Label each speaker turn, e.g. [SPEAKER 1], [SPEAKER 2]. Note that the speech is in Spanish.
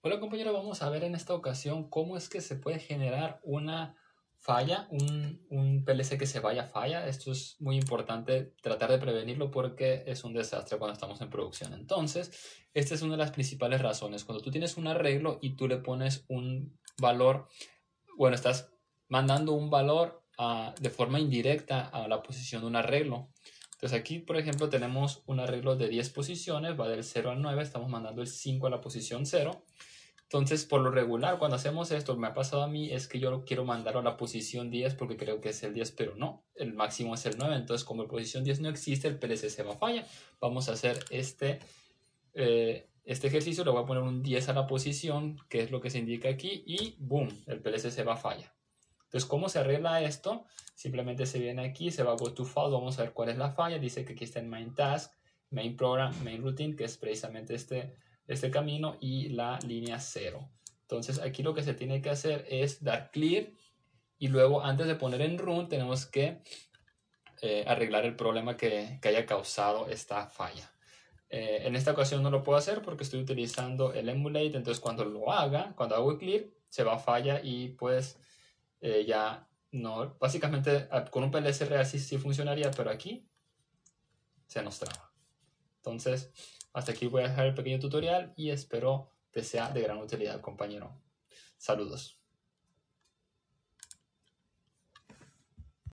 [SPEAKER 1] Hola compañero, vamos a ver en esta ocasión cómo es que se puede generar una falla, un, un, PLC que se vaya falla. Esto es muy importante tratar de prevenirlo porque es un desastre cuando estamos en producción. Entonces, esta es una de las principales razones. Cuando tú tienes un arreglo y tú le pones un valor, bueno, estás mandando un valor ah, de forma indirecta a la posición de un arreglo. Entonces aquí, por ejemplo, tenemos un arreglo de 10 posiciones, va del 0 al 9, estamos mandando el 5 a la posición 0. Entonces, por lo regular, cuando hacemos esto, me ha pasado a mí es que yo quiero mandarlo a la posición 10 porque creo que es el 10, pero no, el máximo es el 9. Entonces, como la posición 10 no existe, el PLC se va a falla. Vamos a hacer este, eh, este ejercicio, le voy a poner un 10 a la posición, que es lo que se indica aquí, y boom, el PLC se va a falla. Entonces, ¿cómo se arregla esto? Simplemente se viene aquí, se va a go to file, vamos a ver cuál es la falla. Dice que aquí está en main task, main program, main routine, que es precisamente este, este camino y la línea 0. Entonces, aquí lo que se tiene que hacer es dar clear y luego antes de poner en run tenemos que eh, arreglar el problema que, que, haya causado esta falla. Eh, en esta ocasión no lo puedo hacer porque estoy utilizando el emulate, entonces cuando lo haga, cuando hago clear, se va a falla y pues eh, ya no, básicamente ah, con un PLC real sí, sí funcionaría, pero aquí se nos traba. Entonces, hasta aquí voy a dejar el pequeño tutorial y espero que sea de gran utilidad, compañero. Saludos.